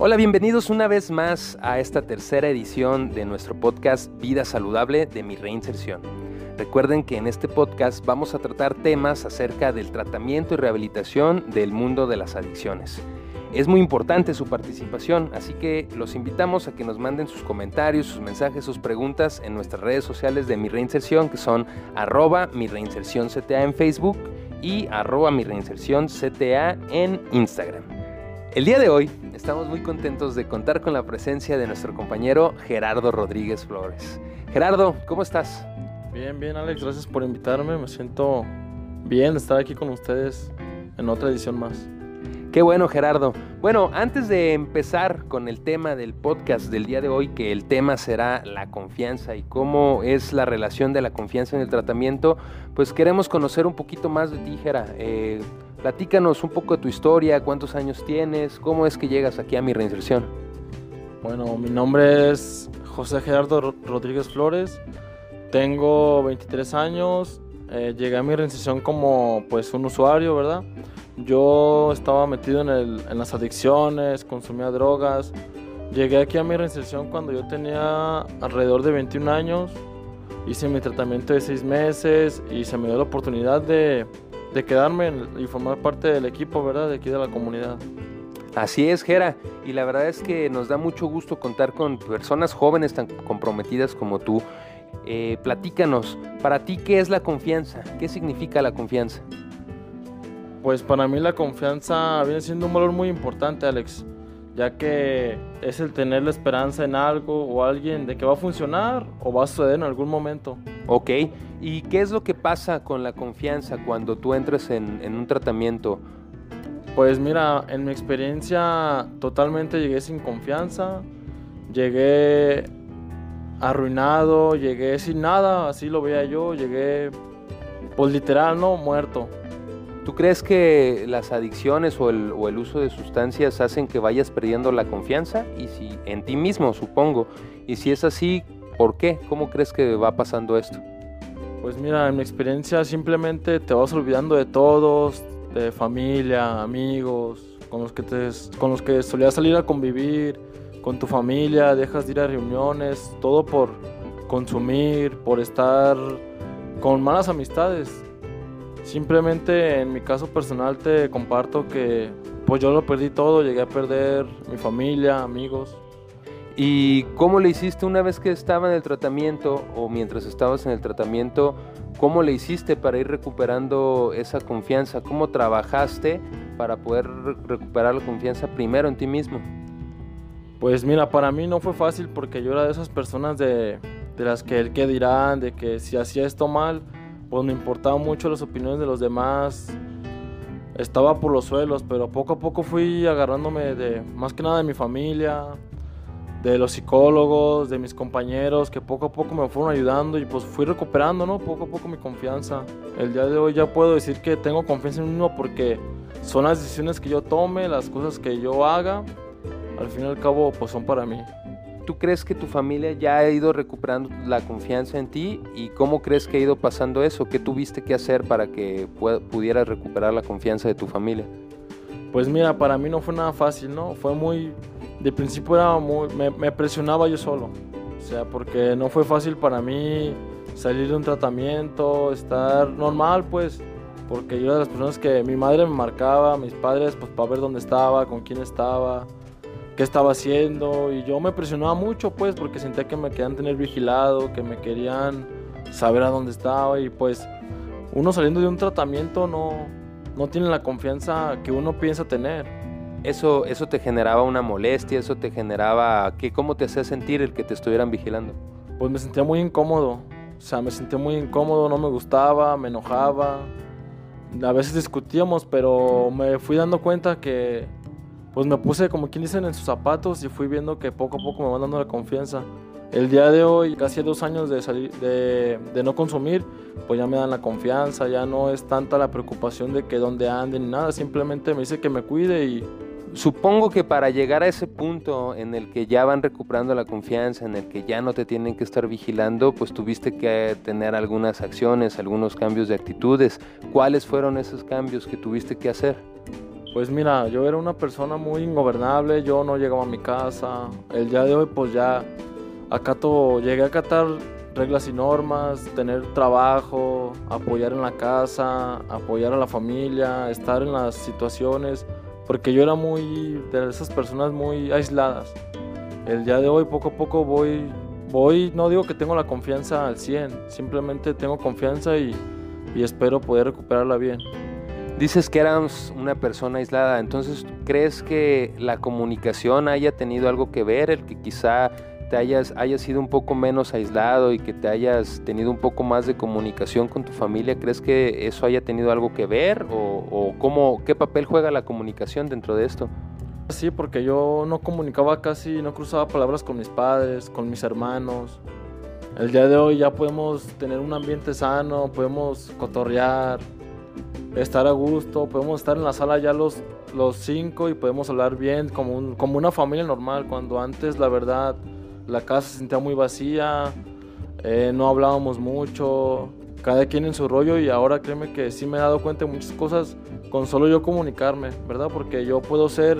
Hola, bienvenidos una vez más a esta tercera edición de nuestro podcast Vida Saludable de mi reinserción. Recuerden que en este podcast vamos a tratar temas acerca del tratamiento y rehabilitación del mundo de las adicciones. Es muy importante su participación, así que los invitamos a que nos manden sus comentarios, sus mensajes, sus preguntas en nuestras redes sociales de Mi Reinserción, que son arroba Mi Reinserción CTA en Facebook y arroba Mi Reinserción CTA en Instagram. El día de hoy estamos muy contentos de contar con la presencia de nuestro compañero Gerardo Rodríguez Flores. Gerardo, ¿cómo estás? Bien, bien Alex, gracias por invitarme, me siento bien de estar aquí con ustedes en otra edición más. Qué bueno, Gerardo. Bueno, antes de empezar con el tema del podcast del día de hoy, que el tema será la confianza y cómo es la relación de la confianza en el tratamiento, pues queremos conocer un poquito más de ti, Gera. Eh, platícanos un poco de tu historia, cuántos años tienes, cómo es que llegas aquí a mi reinserción. Bueno, mi nombre es José Gerardo Rodríguez Flores, tengo 23 años, eh, llegué a mi reinserción como pues un usuario, ¿verdad? Yo estaba metido en, las adicciones, consumía drogas. Llegué aquí a mi reinserción cuando yo tenía alrededor de 21 años. Hice mi tratamiento de 6 meses y se me dio la oportunidad de, quedarme y formar parte del equipo, ¿verdad? De aquí de la comunidad. Así es, Gera. Y la verdad es que nos da mucho gusto contar con personas jóvenes tan comprometidas como tú. Eh, platícanos, para ti, ¿qué es la confianza? ¿Qué significa la confianza? Pues para mí la confianza viene siendo un valor muy importante, Alex, ya que es el tener la esperanza en algo o alguien de que va a funcionar o va a suceder en algún momento. Ok, ¿y qué es lo que pasa con la confianza cuando tú entres en, en un tratamiento? Pues mira, en mi experiencia totalmente llegué sin confianza, llegué arruinado, llegué sin nada, así lo veía yo, llegué pues literal, ¿no? Muerto. ¿Tú crees que las adicciones o el, uso de sustancias hacen que vayas perdiendo la confianza? Y si en ti mismo, supongo. Y si es así, ¿por qué? ¿Cómo crees que va pasando esto? Pues mira, en mi experiencia simplemente te vas olvidando de todos, de familia, amigos, con los que, te, con los que solías salir a convivir, con tu familia, dejas de ir a reuniones, todo por consumir, por estar con malas amistades. Simplemente en mi caso personal te comparto que pues yo lo perdí todo, llegué a perder mi familia, amigos. ¿Y cómo le hiciste una vez que estaba en el tratamiento o mientras estabas en el tratamiento? ¿Cómo le hiciste para ir recuperando esa confianza? ¿Cómo trabajaste para poder recuperar la confianza primero en ti mismo? Pues mira, para mí no fue fácil porque yo era de esas personas de, de las que el que dirán, de que si hacía esto mal, pues me importaban mucho las opiniones de los demás. Estaba por los suelos, pero poco a poco fui agarrándome de más que nada de mi familia, de los psicólogos, de mis compañeros, que poco a poco me fueron ayudando y pues fui recuperando, ¿no? Poco a poco mi confianza. El día de hoy ya puedo decir que tengo confianza en mí porque son las decisiones que yo tome, las cosas que yo haga, al fin y al cabo pues son para mí. ¿Tú crees que tu familia ya ha ido recuperando la confianza en ti? ¿Y cómo crees que ha ido pasando eso? ¿Qué tuviste que hacer para que pudieras recuperar la confianza de tu familia? Pues mira, para mí no fue nada fácil, ¿no? Fue muy... De principio era muy... Me, presionaba yo solo. O sea, porque no fue fácil para mí salir de un tratamiento, estar normal, pues. Porque yo era de las personas que mi madre me marcaba, mis padres, pues para ver dónde estaba, con quién estaba qué estaba haciendo y yo me presionaba mucho pues porque sentía que me querían tener vigilado, que me querían saber a dónde estaba y pues uno saliendo de un tratamiento no, no tiene la confianza que uno piensa tener. Eso, eso te generaba una molestia, eso te generaba, ¿qué, ¿cómo te hacía sentir el que te estuvieran vigilando? Pues me sentía muy incómodo, o sea, me sentía muy incómodo, no me gustaba, me enojaba, a veces discutíamos, pero me fui dando cuenta que pues me puse como quien dicen en sus zapatos y fui viendo que poco a poco me van dando la confianza. El día de hoy, casi dos años de, salir, de, de, no consumir, pues ya me dan la confianza, ya no es tanta la preocupación de que dónde ande ni nada, simplemente me dice que me cuide y... Supongo que para llegar a ese punto en el que ya van recuperando la confianza, en el que ya no te tienen que estar vigilando, pues tuviste que tener algunas acciones, algunos cambios de actitudes. ¿Cuáles fueron esos cambios que tuviste que hacer? Pues mira, yo era una persona muy ingobernable, yo no llegaba a mi casa. El día de hoy pues ya acato, llegué a acatar reglas y normas, tener trabajo, apoyar en la casa, apoyar a la familia, estar en las situaciones, porque yo era muy de esas personas muy aisladas. El día de hoy poco a poco voy, voy, no digo que tengo la confianza al 100, simplemente tengo confianza y, y espero poder recuperarla bien. Dices que eras una persona aislada, entonces ¿crees que la comunicación haya tenido algo que ver, el que quizá te hayas, hayas sido un poco menos aislado y que te hayas tenido un poco más de comunicación con tu familia, ¿crees que eso haya tenido algo que ver o, cómo, qué papel juega la comunicación dentro de esto? Sí, porque yo no comunicaba casi, no cruzaba palabras con mis padres, con mis hermanos. El día de hoy ya podemos tener un ambiente sano, podemos cotorrear, estar a gusto, podemos estar en la sala ya los, los cinco y podemos hablar bien como, como una familia normal, cuando antes la verdad la casa se sentía muy vacía, eh, no hablábamos mucho, cada quien en su rollo y ahora créeme que sí me he dado cuenta de muchas cosas con solo yo comunicarme, ¿verdad? Porque yo puedo ser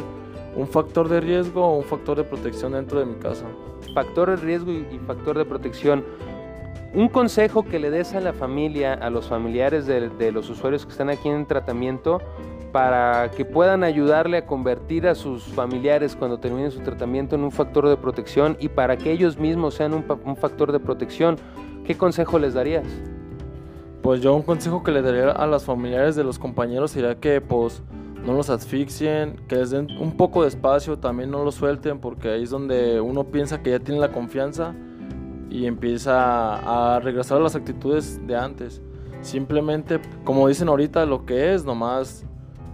un factor de riesgo o un factor de protección dentro de mi casa. Factor de riesgo y factor de protección. Un consejo que le des a la familia, a los familiares de, de los usuarios que están aquí en tratamiento, para que puedan ayudarle a convertir a sus familiares cuando terminen su tratamiento en un factor de protección y para que ellos mismos sean un, factor de protección. ¿Qué consejo les darías? Pues yo un consejo que le daría a los familiares de los compañeros sería que pues no los asfixien, que les den un poco de espacio, también no los suelten porque ahí es donde uno piensa que ya tiene la confianza y empieza a regresar a las actitudes de antes. Simplemente, como dicen ahorita, lo que es, nomás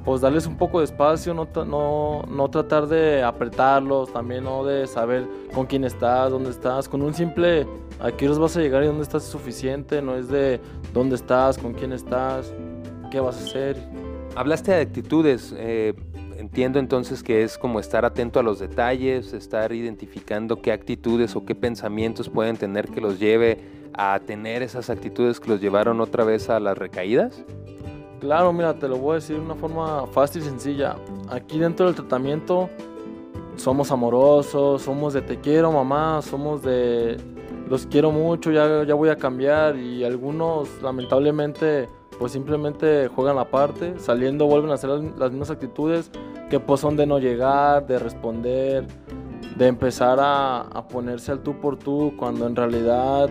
pues darles un poco de espacio, no, no, no, tratar de apretarlos, también no de saber con quién estás, dónde estás, con un simple aquí los vas a llegar y dónde estás es suficiente, no es de dónde estás, con quién estás, qué vas a hacer. Hablaste de actitudes, eh, entiendo entonces que es como estar atento a los detalles, estar identificando qué actitudes o qué pensamientos pueden tener que los lleve a tener esas actitudes que los llevaron otra vez a las recaídas. Claro, mira, te lo voy a decir de una forma fácil y sencilla. Aquí dentro del tratamiento somos amorosos, somos de te quiero mamá, somos de los quiero mucho, ya, ya voy a cambiar y algunos lamentablemente pues simplemente juegan la parte, saliendo vuelven a hacer las, mismas actitudes que pues son de no llegar, de responder, de empezar a, a ponerse al tú por tú cuando en realidad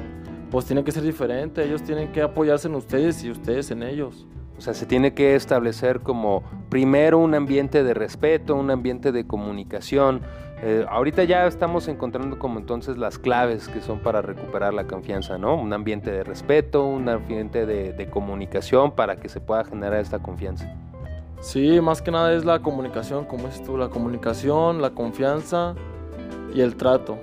pues tiene que ser diferente, ellos tienen que apoyarse en ustedes y ustedes en ellos. O sea, se tiene que establecer como primero un ambiente de respeto, un ambiente de comunicación. Eh, ahorita ya estamos encontrando como entonces las claves que son para recuperar la confianza, ¿no? Un ambiente de respeto, un ambiente de, de comunicación para que se pueda generar esta confianza. Sí, más que nada es la comunicación, como es tú, la comunicación, la confianza y el trato.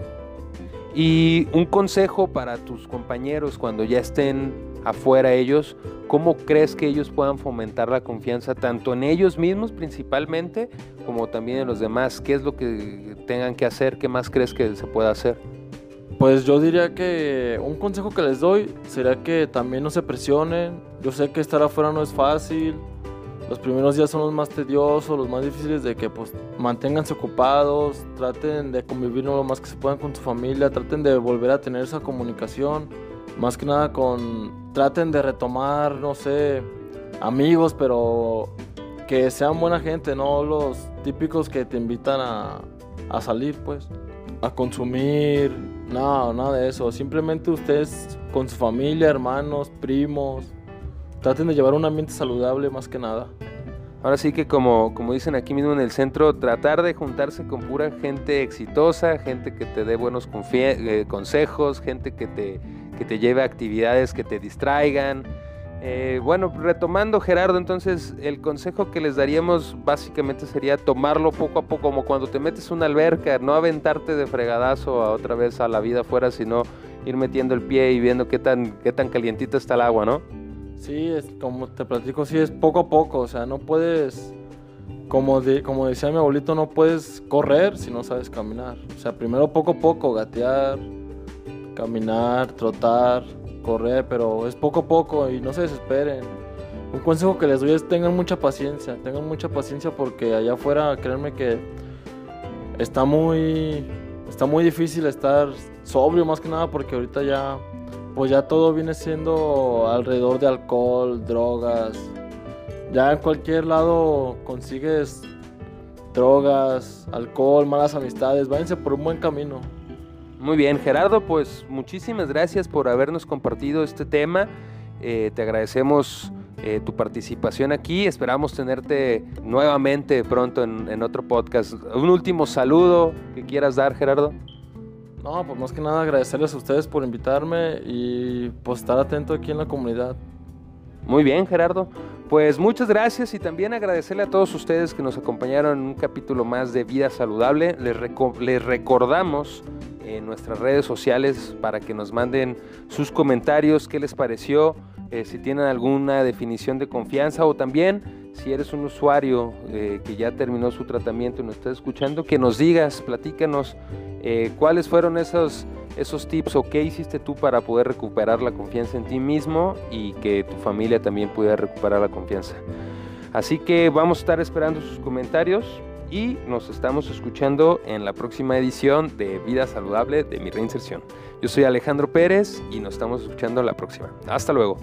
Y un consejo para tus compañeros cuando ya estén afuera ellos, ¿cómo crees que ellos puedan fomentar la confianza tanto en ellos mismos principalmente como también en los demás? ¿Qué es lo que tengan que hacer? ¿Qué más crees que se pueda hacer? Pues yo diría que un consejo que les doy sería que también no se presionen. Yo sé que estar afuera no es fácil, los primeros días son los más tediosos, los más difíciles de que pues manténganse ocupados, traten de convivir lo más que se puedan con su familia, traten de volver a tener esa comunicación, más que nada con, traten de retomar, no sé, amigos, pero que sean buena gente, no los típicos que te invitan a, a salir pues, a consumir, no, nada de eso, simplemente ustedes con su familia, hermanos, primos, traten de llevar un ambiente saludable más que nada. Ahora sí que como, como dicen aquí mismo en el centro, tratar de juntarse con pura gente exitosa, gente que te dé buenos eh, consejos, gente que te, que te lleve a actividades que te distraigan. Eh, bueno, retomando Gerardo, entonces el consejo que les daríamos básicamente sería tomarlo poco a poco, como cuando te metes una alberca, no aventarte de fregadazo a otra vez a la vida afuera, sino ir metiendo el pie y viendo qué tan, qué tan calientita está el agua, ¿no? Sí, es, como te platico, sí, es poco a poco, o sea, no puedes, como, como decía mi abuelito, no puedes correr si no sabes caminar. O sea, primero poco a poco, gatear, caminar, trotar, correr, pero es poco a poco y no se desesperen. un consejo que les doy es tengan mucha paciencia, tengan mucha paciencia porque allá afuera, créanme que está muy, está muy difícil estar sobrio más que nada porque ahorita ya, pues ya todo viene siendo alrededor de alcohol, drogas. Ya en cualquier lado consigues drogas, alcohol, malas amistades. Váyanse por un buen camino. Muy bien, Gerardo, pues muchísimas gracias por habernos compartido este tema. Eh, te agradecemos eh, tu participación aquí. Esperamos tenerte nuevamente pronto en, otro podcast. Un último saludo que quieras dar, Gerardo. No, pues más que nada agradecerles a ustedes por invitarme y pues estar atento aquí en la comunidad. Muy bien, Gerardo. Pues muchas gracias y también agradecerle a todos ustedes que nos acompañaron en un capítulo más de Vida Saludable. Les, les recordamos en nuestras redes sociales para que nos manden sus comentarios, qué les pareció, eh, si tienen alguna definición de confianza o también si eres un usuario eh, que ya terminó su tratamiento y nos está escuchando, que nos digas, platícanos eh, cuáles fueron esos, esos tips o qué hiciste tú para poder recuperar la confianza en ti mismo y que tu familia también pudiera recuperar la confianza. Así que vamos a estar esperando sus comentarios y nos estamos escuchando en la próxima edición de Vida Saludable de mi reinserción. Yo soy Alejandro Pérez y nos estamos escuchando la próxima. Hasta luego.